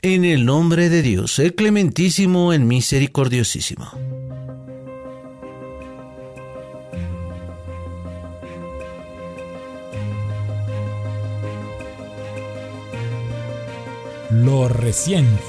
En el nombre de Dios, el clementísimo, el misericordiosísimo. Lo reciente.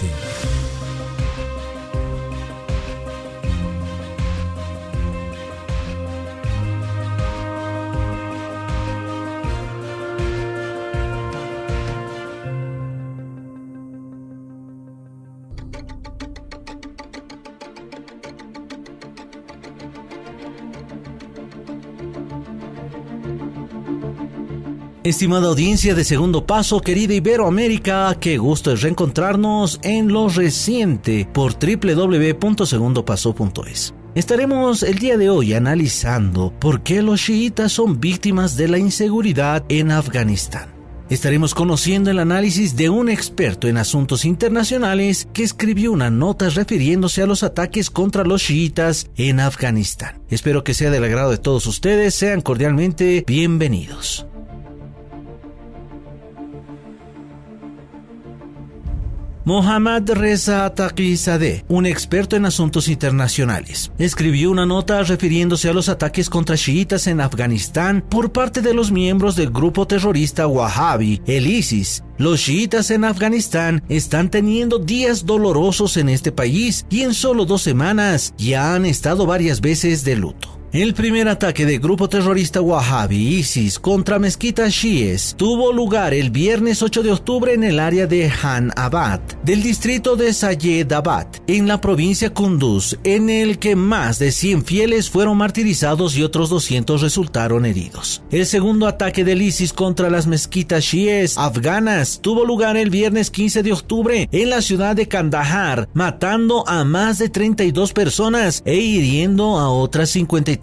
Estimada audiencia de Segundo Paso, querida Iberoamérica, qué gusto es reencontrarnos en lo reciente por www.segundopaso.es. Estaremos el día de hoy analizando por qué los chiitas son víctimas de la inseguridad en Afganistán. Estaremos conociendo el análisis de un experto en asuntos internacionales que escribió una nota refiriéndose a los ataques contra los chiitas en Afganistán. Espero que sea del agrado de todos ustedes, sean cordialmente bienvenidos. Mohammad Reza Taqizadeh, un experto en asuntos internacionales, escribió una nota refiriéndose a los ataques contra chiitas en Afganistán por parte de los miembros del grupo terrorista Wahhabi, el ISIS. Los chiitas en Afganistán están teniendo días dolorosos en este país y en solo dos semanas ya han estado varias veces de luto. El primer ataque del grupo terrorista Wahhabi ISIS contra mezquitas chiíes tuvo lugar el viernes 8 de octubre en el área de Han Abad, del distrito de Sayedabad, en la provincia Kunduz, en el que más de 100 fieles fueron martirizados y otros 200 resultaron heridos. El segundo ataque del ISIS contra las mezquitas chiíes afganas tuvo lugar el viernes 15 de octubre en la ciudad de Kandahar, matando a más de 32 personas e hiriendo a otras 53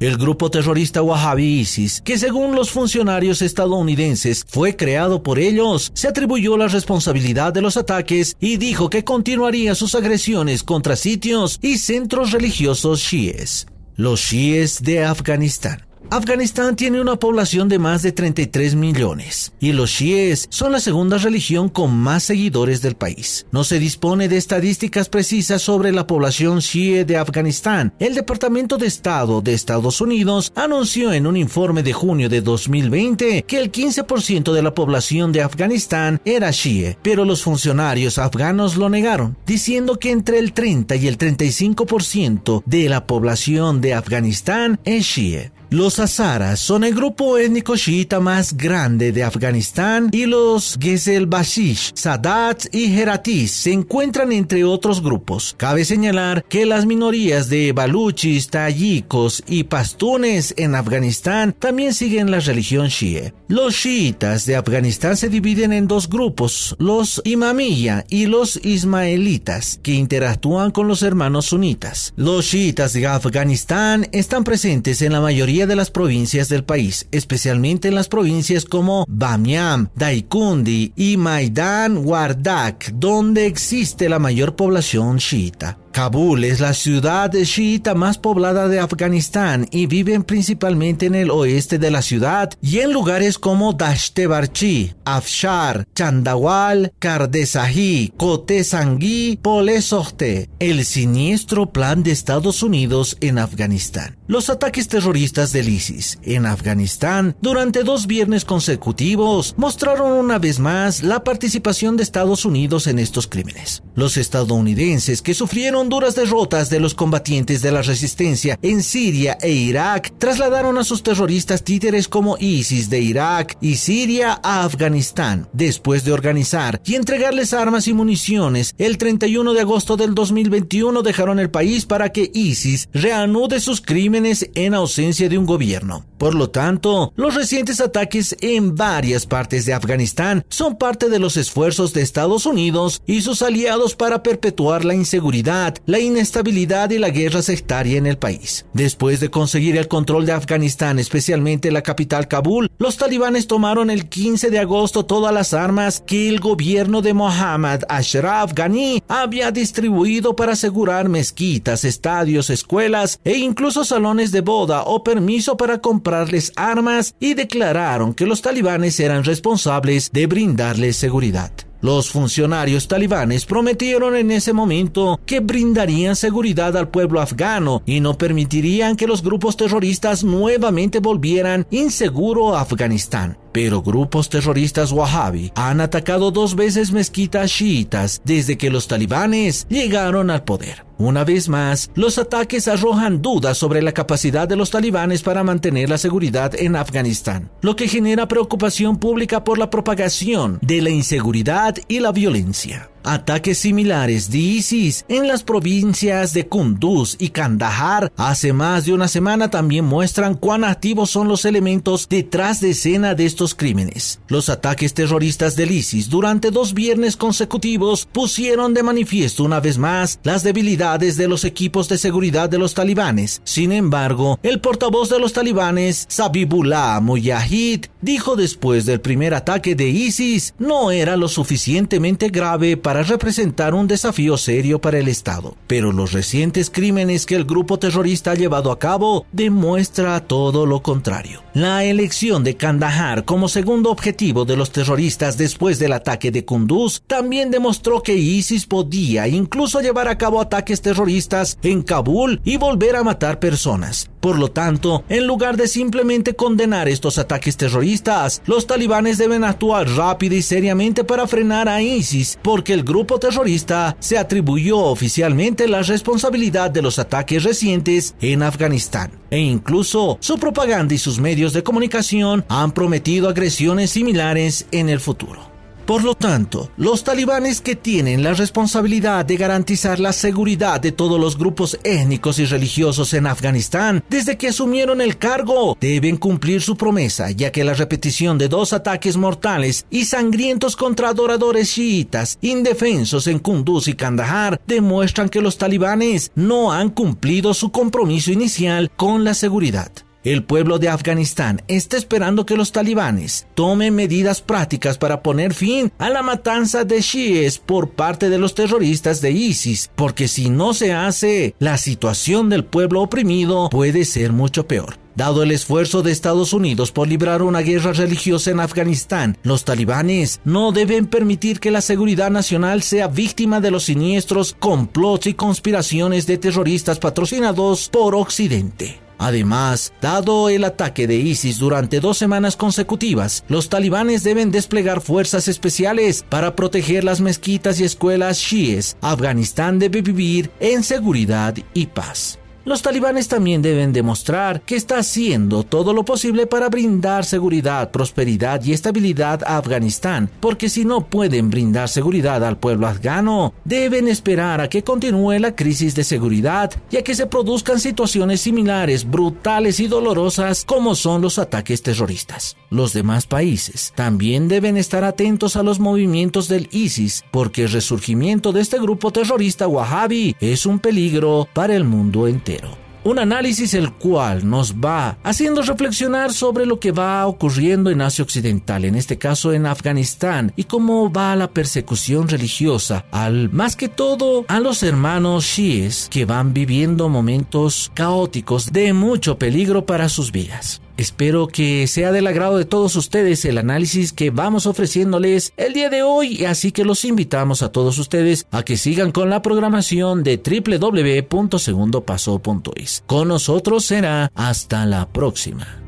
el grupo terrorista Wahhabi ISIS, que según los funcionarios estadounidenses fue creado por ellos, se atribuyó la responsabilidad de los ataques y dijo que continuaría sus agresiones contra sitios y centros religiosos chiíes. Los chiíes de Afganistán. Afganistán tiene una población de más de 33 millones y los chiíes son la segunda religión con más seguidores del país. No se dispone de estadísticas precisas sobre la población chií de Afganistán. El Departamento de Estado de Estados Unidos anunció en un informe de junio de 2020 que el 15% de la población de Afganistán era chií, pero los funcionarios afganos lo negaron, diciendo que entre el 30 y el 35% de la población de Afganistán es chií. Los Hazaras son el grupo étnico chiita más grande de Afganistán y los Gezel-Bashish, Sadat y Heratis se encuentran entre otros grupos. Cabe señalar que las minorías de baluchis, tayikos y pastunes en Afganistán también siguen la religión chií. Los chiitas de Afganistán se dividen en dos grupos, los imamiyya y los ismaelitas, que interactúan con los hermanos sunitas. Los chiitas de Afganistán están presentes en la mayoría de las provincias del país, especialmente en las provincias como Bamiyan, Daikundi y Maidan Wardak, donde existe la mayor población chiita. Kabul es la ciudad chiita más poblada de Afganistán y viven principalmente en el oeste de la ciudad y en lugares como Dashte-Barchi, Afshar, Chandawal, Kardesahi, Kote Sangui, Polesohte, el siniestro plan de Estados Unidos en Afganistán. Los ataques terroristas del ISIS en Afganistán durante dos viernes consecutivos mostraron una vez más la participación de Estados Unidos en estos crímenes. Los estadounidenses que sufrieron duras derrotas de los combatientes de la resistencia en Siria e Irak, trasladaron a sus terroristas títeres como ISIS de Irak y Siria a Afganistán. Después de organizar y entregarles armas y municiones, el 31 de agosto del 2021 dejaron el país para que ISIS reanude sus crímenes en ausencia de un gobierno. Por lo tanto, los recientes ataques en varias partes de Afganistán son parte de los esfuerzos de Estados Unidos y sus aliados para perpetuar la inseguridad, la inestabilidad y la guerra sectaria en el país. Después de conseguir el control de Afganistán, especialmente la capital Kabul, los talibanes tomaron el 15 de agosto todas las armas que el gobierno de Mohammad Ashraf Ghani había distribuido para asegurar mezquitas, estadios, escuelas e incluso salones de boda o permiso para comprar armas y declararon que los talibanes eran responsables de brindarles seguridad. Los funcionarios talibanes prometieron en ese momento que brindarían seguridad al pueblo afgano y no permitirían que los grupos terroristas nuevamente volvieran inseguro a Afganistán. Pero grupos terroristas wahhabi han atacado dos veces mezquitas chiitas desde que los talibanes llegaron al poder. Una vez más, los ataques arrojan dudas sobre la capacidad de los talibanes para mantener la seguridad en Afganistán, lo que genera preocupación pública por la propagación de la inseguridad y la violencia. Ataques similares de ISIS en las provincias de Kunduz y Kandahar hace más de una semana también muestran cuán activos son los elementos detrás de escena de estos crímenes. Los ataques terroristas del ISIS durante dos viernes consecutivos pusieron de manifiesto una vez más las debilidades de los equipos de seguridad de los talibanes. Sin embargo, el portavoz de los talibanes, Sabibullah Mujahid, dijo después del primer ataque de ISIS no era lo suficientemente grave para representar un desafío serio para el Estado. Pero los recientes crímenes que el grupo terrorista ha llevado a cabo demuestra todo lo contrario. La elección de Kandahar como segundo objetivo de los terroristas después del ataque de Kunduz también demostró que ISIS podía incluso llevar a cabo ataques terroristas en Kabul y volver a matar personas. Por lo tanto, en lugar de simplemente condenar estos ataques terroristas, los talibanes deben actuar rápido y seriamente para frenar a ISIS, porque el grupo terrorista se atribuyó oficialmente la responsabilidad de los ataques recientes en Afganistán. E incluso su propaganda y sus medios de comunicación han prometido agresiones similares en el futuro. Por lo tanto, los talibanes que tienen la responsabilidad de garantizar la seguridad de todos los grupos étnicos y religiosos en Afganistán desde que asumieron el cargo deben cumplir su promesa, ya que la repetición de dos ataques mortales y sangrientos contra adoradores chiitas indefensos en Kunduz y Kandahar demuestran que los talibanes no han cumplido su compromiso inicial con la seguridad. El pueblo de Afganistán está esperando que los talibanes tomen medidas prácticas para poner fin a la matanza de chiíes por parte de los terroristas de ISIS, porque si no se hace, la situación del pueblo oprimido puede ser mucho peor. Dado el esfuerzo de Estados Unidos por librar una guerra religiosa en Afganistán, los talibanes no deben permitir que la seguridad nacional sea víctima de los siniestros complots y conspiraciones de terroristas patrocinados por Occidente. Además, dado el ataque de ISIS durante dos semanas consecutivas, los talibanes deben desplegar fuerzas especiales para proteger las mezquitas y escuelas chiíes. Afganistán debe vivir en seguridad y paz. Los talibanes también deben demostrar que está haciendo todo lo posible para brindar seguridad, prosperidad y estabilidad a Afganistán, porque si no pueden brindar seguridad al pueblo afgano, deben esperar a que continúe la crisis de seguridad y a que se produzcan situaciones similares, brutales y dolorosas como son los ataques terroristas. Los demás países también deben estar atentos a los movimientos del ISIS, porque el resurgimiento de este grupo terrorista wahhabi es un peligro para el mundo entero. Un análisis el cual nos va haciendo reflexionar sobre lo que va ocurriendo en Asia Occidental, en este caso en Afganistán, y cómo va la persecución religiosa al más que todo a los hermanos chiíes que van viviendo momentos caóticos de mucho peligro para sus vidas. Espero que sea del agrado de todos ustedes el análisis que vamos ofreciéndoles el día de hoy, así que los invitamos a todos ustedes a que sigan con la programación de www.segundopaso.es. Con nosotros será hasta la próxima.